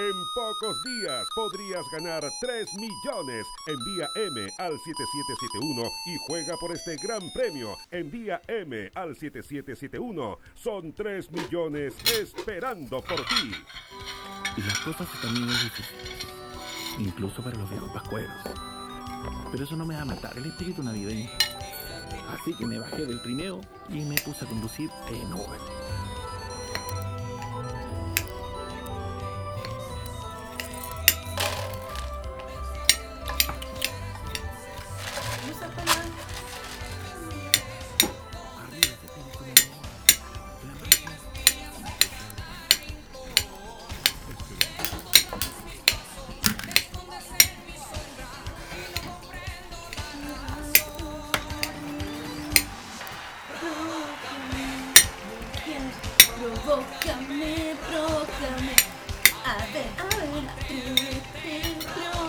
En pocos días podrías ganar 3 millones. Envía M al 7771 y juega por este gran premio. Envía M al 7771. Son 3 millones esperando por ti. Y las cosas también es difícil. Incluso para los viejos pascueros. Pero eso no me va a matar el espíritu navideño. Así que me bajé del trineo y me puse a conducir en Uber. Provócame, provócame. A ver, a ver, atrévete, provócame.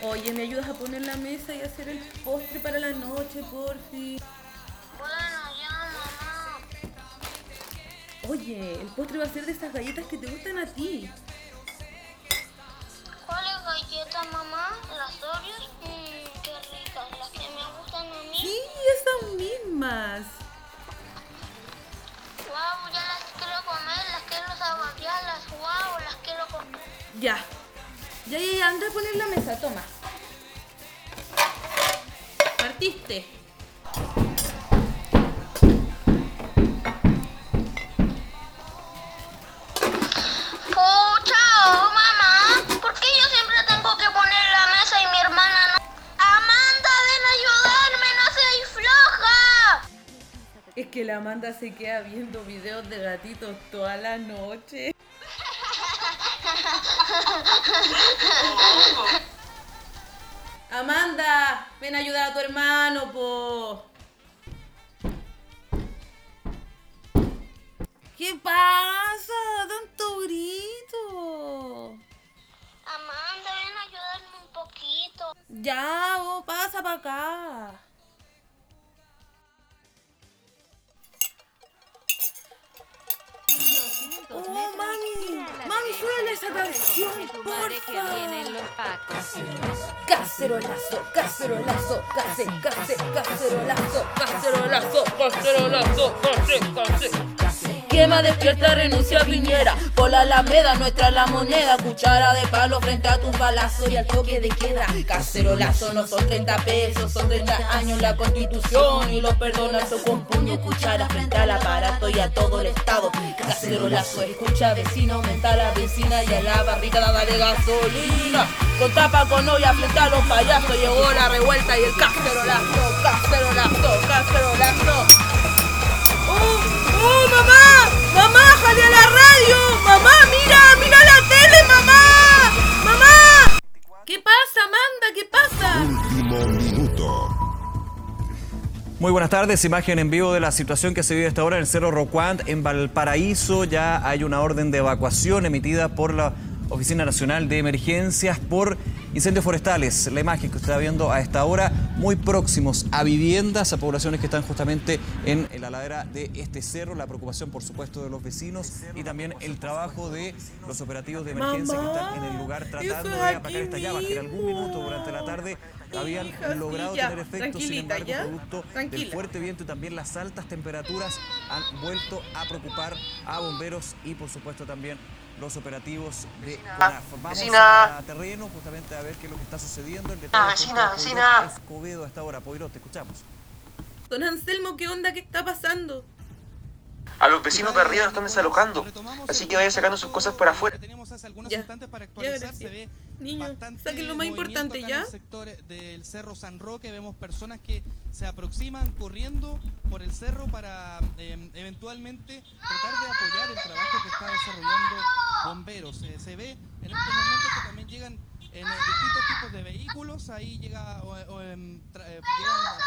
Oye, ¿me ayudas a poner la mesa y hacer el postre para la noche, por fin? Bueno, ya, mamá. Oye, el postre va a ser de esas galletas que te gustan a ti. ¿Cuáles galletas, mamá? ¿Las Oreos? Mmm, qué ricas. Las que me gustan a mí. Sí, esas mismas. Wow, ya las quiero comer. Las quiero saborearlas. Wow, las quiero comer. Ya. Ya, ya, ya, anda a poner la mesa, toma. Partiste. Pucha, oh, mamá. ¿Por qué yo siempre tengo que poner la mesa y mi hermana no? Amanda, ven a ayudarme. No seas floja. Es que la Amanda se queda viendo videos de gatitos toda la noche. Ven a ayudar a tu hermano, po. ¿Qué pasa? Tanto grito. Amanda, ven a ayudarme un poquito. Ya, vos pasa para acá. Oh, suena esa canción, porfa. Cacerolazo, cacerolazo, case, case, cacerolazo, cacerolazo, cacerolazo, case, case. Quema despierta, renuncia Piñera. Por la Alameda, nuestra la moneda. Cuchara de palo frente a tu balazo y al toque de queda. Cacerolazo no son 30 pesos, son 30 años la constitución. Y los perdonazos con puño cuchara frente al aparato y a todo el estado. Cacerolazo, escucha vecino, aumenta la benzina y a la barricada dale gasolina. Con tapa con olla frente a los payasos llegó la revuelta y el cacerolazo, cacerolazo, cacerolazo. ¡Oh! ¡Oh, mamá! ¡Mamá, jale a la radio! ¡Mamá, mira! ¡Mira la tele, mamá! ¡Mamá! ¿Qué pasa, Amanda? ¿Qué pasa? Último minuto. Muy buenas tardes, imagen en vivo de la situación que se vive hasta ahora en el Cerro Rocuant, en Valparaíso. Ya hay una orden de evacuación emitida por la Oficina Nacional de Emergencias por incendios forestales. La imagen que usted está viendo a esta hora, muy próximos a viviendas, a poblaciones que están justamente en la ladera de este cerro. La preocupación, por supuesto, de los vecinos y también el trabajo de los operativos de emergencia que están en el lugar tratando de apagar estas llamas que en algún minuto durante la tarde habían Hija, logrado ya, tener efecto, sin embargo, ¿ya? producto del fuerte viento y también las altas temperaturas han vuelto a preocupar a bomberos y por supuesto también los operativos de CONAF. Vamos a terreno justamente a ver qué es lo que está sucediendo. El Ah, detalle vecina, vecina. Escobedo hasta ahora. Poirot, te escuchamos. Don Anselmo, ¿qué onda? ¿Qué está pasando? A los vecinos de arriba lo están desalojando. Así que vayan sacando sus cosas para afuera. Tenemos hace algunos Ya. instantes para Ya, actualizar. gracias. Se ve Niño, bastante saquen lo más importante, ¿ya? En el sector del Cerro San Roque vemos personas que se aproximan corriendo por el cerro para eh, eventualmente tratar de apoyar el trabajo que está desarrollando bomberos. Eh, se ve en estos momentos que también llegan en distintos tipos de vehículos. Ahí llega, o- eh, llegan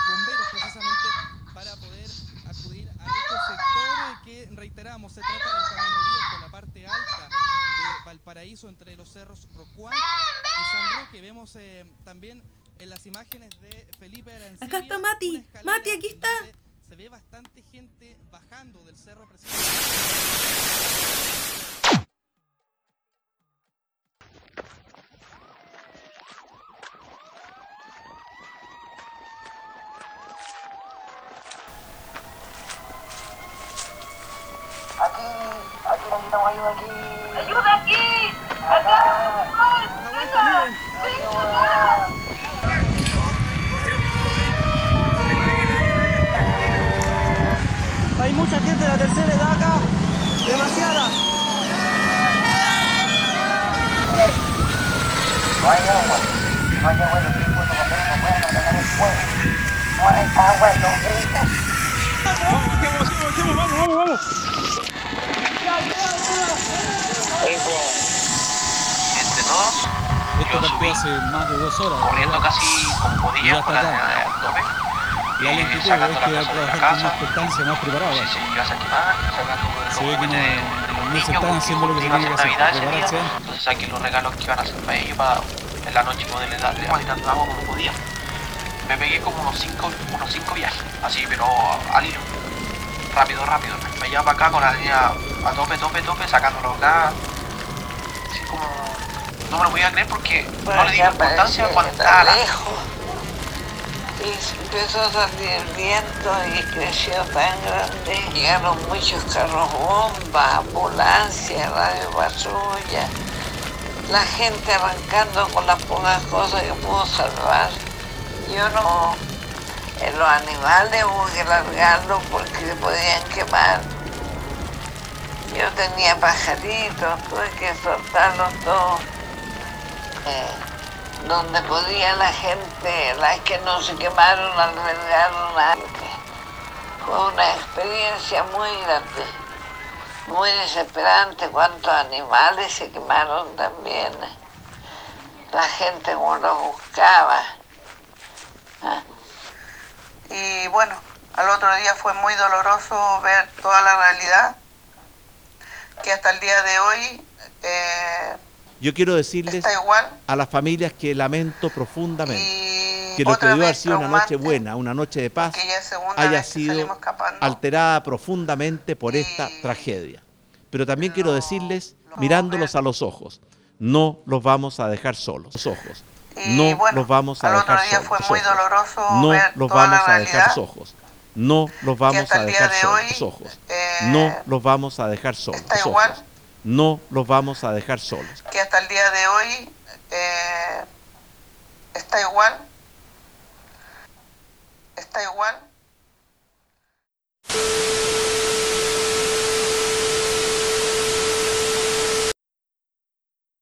bomberos precisamente para poder acudir a este sector que reiteramos, se trata del camino viejo, la parte alta de Valparaíso entre los cerros Rocuán y San Roque. Vemos eh, también en las imágenes de Felipe Arancibia Acá está Mati. Mati, aquí está. Se ve bastante gente bajando del cerro precisamente. ¡Ayuda aquí! ¡Acá! ¡Venga! ¡Venga! Hay mucha gente de la tercera edad acá, demasiada. Entre todos, Esto partió hace más de dos horas. corriendo casi podía está con la acá. al tope. La eh, lentitud es que la la trabajar con más constancia, más preparada. Sí, sí, quemada, sacando Se ve que no- no se están haciendo lo que se tiene que hacer, prepararse entonces saquen los regalos que iban a hacer para ellos para en la noche poderles darle agua como podía. Me pegué como unos cinco, unos cinco viajes, así, pero al hilo. Rápido, rápido. Me llevaba para acá con la línea a tope, tope, tope, sacándolo acá. Así como... No me lo podía creer porque no le di importancia cuando estaba la... Y empezó a salir viento y creció tan grande. Llegaron muchos carros bomba, ambulancias, radio patrulla. La gente arrancando con las pocas cosas que pudo salvar. Yo no... Los animales hubo que largarlos porque se podían quemar. Yo tenía pajaritos, tuve que soltarlos todos. Eh, donde podía la gente, las que no se quemaron, albergaron a Fue una experiencia muy grande, muy desesperante. Cuántos animales se quemaron también. La gente como los buscaba. Ah. Y bueno, al otro día fue muy doloroso ver toda la realidad, que hasta el día de hoy eh, Yo quiero decirles igual. a las familias que lamento profundamente que lo que debió haber sido una noche buena, una noche de paz, haya sido alterada profundamente por esta tragedia. Pero también quiero decirles, mirándolos a los ojos, no los vamos a dejar solos. Los ojos. Y No bueno, los vamos a al otro dejar día solos. fue muy doloroso No ver los toda la vamos a dejar ojos. No los vamos a dejar de solos. hoy, eh, No los vamos a dejar solos. está igual. No los vamos a dejar solos. que hasta el día de hoy eh, está igual. Está igual.